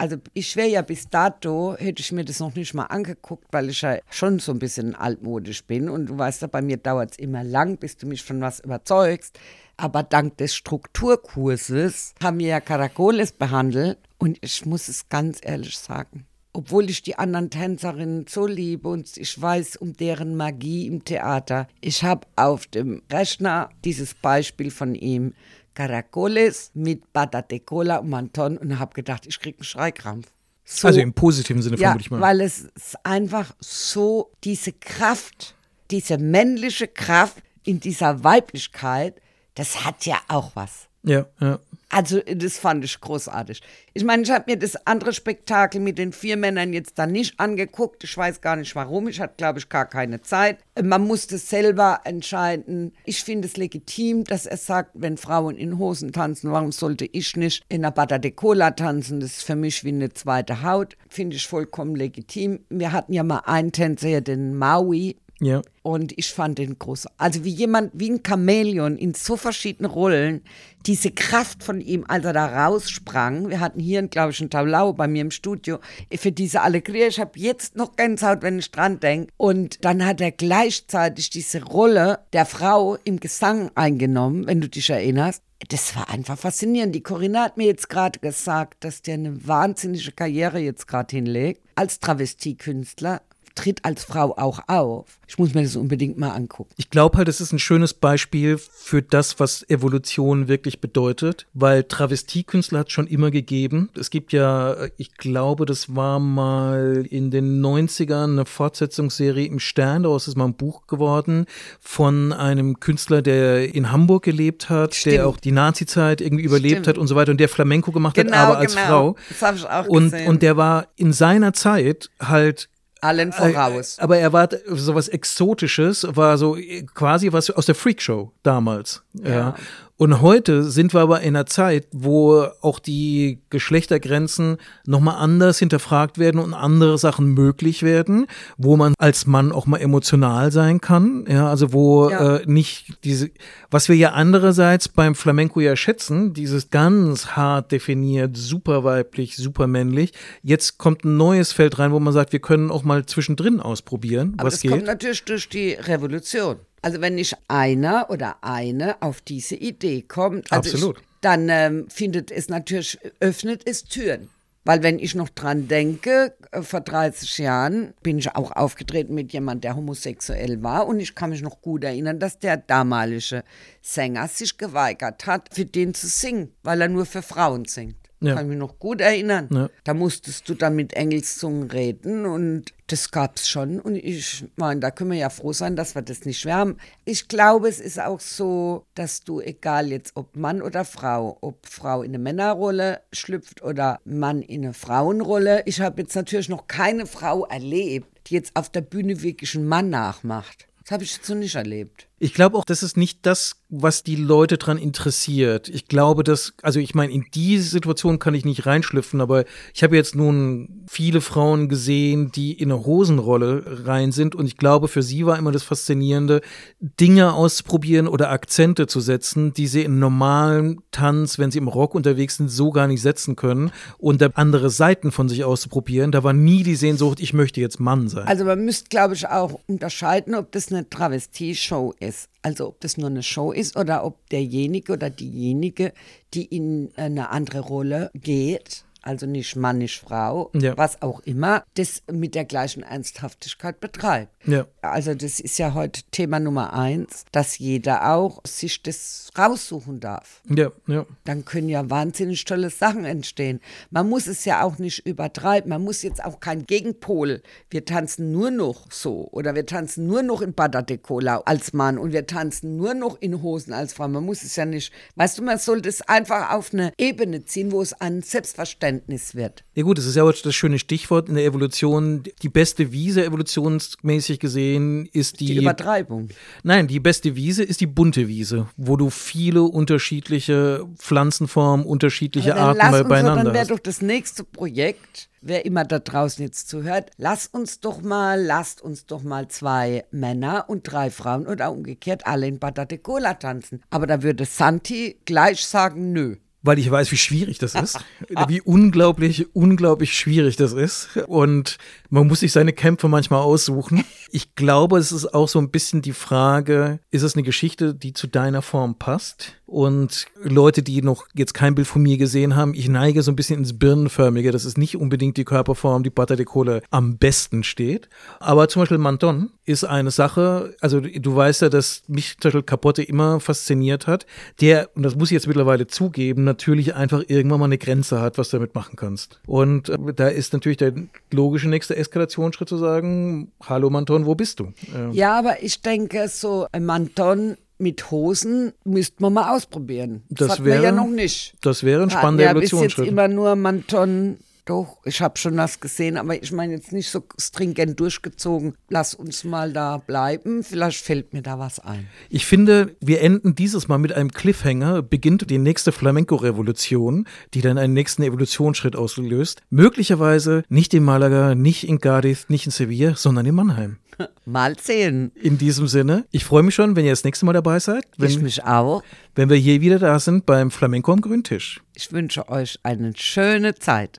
Also ich wäre ja bis dato, hätte ich mir das noch nicht mal angeguckt, weil ich ja schon so ein bisschen altmodisch bin. Und du weißt ja, bei mir dauert es immer lang, bis du mich von was überzeugst. Aber dank des Strukturkurses haben wir ja Karakoles behandelt. Und ich muss es ganz ehrlich sagen, obwohl ich die anderen Tänzerinnen so liebe und ich weiß um deren Magie im Theater, ich habe auf dem Rechner dieses Beispiel von ihm Caracoles mit Patate Cola und Manton und habe gedacht, ich kriege einen Schreikrampf. So, also im positiven Sinne ja, vermutlich mal. Weil es einfach so diese Kraft, diese männliche Kraft in dieser Weiblichkeit, das hat ja auch was. Ja, ja. Also das fand ich großartig. Ich meine, ich habe mir das andere Spektakel mit den vier Männern jetzt da nicht angeguckt. Ich weiß gar nicht warum. Ich hatte, glaube ich, gar keine Zeit. Man musste selber entscheiden. Ich finde es legitim, dass er sagt, wenn Frauen in Hosen tanzen, warum sollte ich nicht in einer Bata de Cola tanzen? Das ist für mich wie eine zweite Haut. Finde ich vollkommen legitim. Wir hatten ja mal einen Tänzer, den Maui, ja. Und ich fand den groß. Also wie jemand, wie ein Chamäleon in so verschiedenen Rollen, diese Kraft von ihm, als er da raussprang. Wir hatten hier, glaube ich, ein Tablau bei mir im Studio für diese Allegria. Ich habe jetzt noch Gänsehaut, wenn ich dran denke. Und dann hat er gleichzeitig diese Rolle der Frau im Gesang eingenommen, wenn du dich erinnerst. Das war einfach faszinierend. Die Corinna hat mir jetzt gerade gesagt, dass der eine wahnsinnige Karriere jetzt gerade hinlegt als Travestiekünstler tritt als Frau auch auf. Ich muss mir das unbedingt mal angucken. Ich glaube halt, es ist ein schönes Beispiel für das, was Evolution wirklich bedeutet, weil Travestiekünstler hat es schon immer gegeben. Es gibt ja, ich glaube, das war mal in den 90ern eine Fortsetzungsserie im Stern, daraus ist mal ein Buch geworden von einem Künstler, der in Hamburg gelebt hat, Stimmt. der auch die Nazi-Zeit irgendwie überlebt Stimmt. hat und so weiter und der Flamenco gemacht genau, hat, aber als genau. Frau. Das habe ich auch und, gesehen. Und der war in seiner Zeit halt allen voraus. Aber er war so was Exotisches, war so quasi was aus der Freakshow damals. Ja. ja. Und heute sind wir aber in einer Zeit, wo auch die Geschlechtergrenzen nochmal anders hinterfragt werden und andere Sachen möglich werden, wo man als Mann auch mal emotional sein kann. Ja, also wo ja. äh, nicht diese, was wir ja andererseits beim Flamenco ja schätzen, dieses ganz hart definiert, super weiblich, super männlich. Jetzt kommt ein neues Feld rein, wo man sagt, wir können auch mal zwischendrin ausprobieren, aber was das geht. kommt natürlich durch die Revolution. Also wenn nicht einer oder eine auf diese Idee kommt, also Absolut. Ich, dann ähm, findet es natürlich, öffnet es Türen. Weil wenn ich noch dran denke, äh, vor 30 Jahren bin ich auch aufgetreten mit jemandem, der homosexuell war. Und ich kann mich noch gut erinnern, dass der damalige Sänger sich geweigert hat, für den zu singen, weil er nur für Frauen singt. Ja. Kann mich noch gut erinnern. Ja. Da musstest du dann mit Engelszungen reden und das gab es schon. Und ich meine, da können wir ja froh sein, dass wir das nicht mehr haben. Ich glaube, es ist auch so, dass du, egal jetzt ob Mann oder Frau, ob Frau in eine Männerrolle schlüpft oder Mann in eine Frauenrolle. Ich habe jetzt natürlich noch keine Frau erlebt, die jetzt auf der Bühne wirklich einen Mann nachmacht. Das habe ich jetzt noch nicht erlebt. Ich glaube auch, das ist nicht das, was die Leute dran interessiert. Ich glaube, dass, also ich meine, in diese Situation kann ich nicht reinschlüpfen, aber ich habe jetzt nun viele Frauen gesehen, die in eine Hosenrolle rein sind und ich glaube, für sie war immer das Faszinierende, Dinge auszuprobieren oder Akzente zu setzen, die sie in normalen Tanz, wenn sie im Rock unterwegs sind, so gar nicht setzen können und andere Seiten von sich auszuprobieren. Da war nie die Sehnsucht, ich möchte jetzt Mann sein. Also man müsste, glaube ich, auch unterscheiden, ob das eine Travestie-Show ist. Also ob das nur eine Show ist oder ob derjenige oder diejenige, die in eine andere Rolle geht, also nicht Mann, nicht Frau, Ja. was auch immer, das mit der gleichen Ernsthaftigkeit betreibt. Ja. Also das ist ja heute Thema Nummer eins, dass jeder auch sich das raussuchen darf. Ja, ja. Dann können ja wahnsinnig tolle Sachen entstehen. Man muss es ja auch nicht übertreiben. Man muss jetzt auch kein Gegenpol. Wir tanzen nur noch so oder wir tanzen nur noch in Badadecola als Mann und wir tanzen nur noch in Hosen als Frau. Man muss es ja nicht. Weißt du, man sollte es einfach auf eine Ebene ziehen, wo es ein Selbstverständnis wird. Ja gut, das ist ja auch das schöne Stichwort in der Evolution. Die beste Wiese evolutionsmäßig gesehen ist die, Die Übertreibung. Nein, die beste Wiese ist die bunte Wiese, wo du viele unterschiedliche Pflanzenformen, unterschiedliche Arten lass uns, beieinander dann wäre doch das nächste Projekt, wer immer da draußen jetzt zuhört, lass uns doch mal, lasst uns doch mal zwei Männer und drei Frauen oder umgekehrt alle in Badadecola tanzen. Aber da würde Santi gleich sagen, nö. Weil ich weiß, wie schwierig das ist. wie unglaublich, unglaublich schwierig das ist. Und man muss sich seine Kämpfe manchmal aussuchen. Ich glaube, es ist auch so ein bisschen die Frage, ist es eine Geschichte, die zu deiner Form passt? Und Leute, die noch jetzt kein Bild von mir gesehen haben, ich neige so ein bisschen ins Birnenförmige. Das ist nicht unbedingt die Körperform, die Butter de Cola am besten steht. Aber zum Beispiel Manton ist eine Sache, also du weißt ja, dass mich zum Beispiel Capote immer fasziniert hat, der, und das muss ich jetzt mittlerweile zugeben, natürlich einfach irgendwann mal eine Grenze hat, was du damit machen kannst. Und äh, da ist natürlich der logische nächste Eskalationsschritt zu sagen, hallo Manton, wo bist du? Ähm, Ja, aber ich denke, so Manton mit Hosen müsste man mal ausprobieren. Das, Das man ja wäre- noch nicht. Das wäre ein spannender ja, Evolutionsschritt. immer nur Manton. Doch, ich habe schon was gesehen, aber ich meine jetzt nicht so stringent durchgezogen. Lass uns mal da bleiben. Vielleicht fällt mir da was ein. Ich finde, wir enden dieses Mal mit einem Cliffhanger, beginnt die nächste Flamenco-Revolution, die dann einen nächsten Evolutionsschritt auslöst. Möglicherweise nicht in Malaga, nicht in Cádiz, nicht in Sevilla, sondern in Mannheim. Mal sehen. In diesem Sinne, ich freue mich schon, wenn ihr das nächste Mal dabei seid, ich wenn, mich auch. wenn wir hier wieder da sind beim Flamenco am Grüntisch. Ich wünsche euch eine schöne Zeit.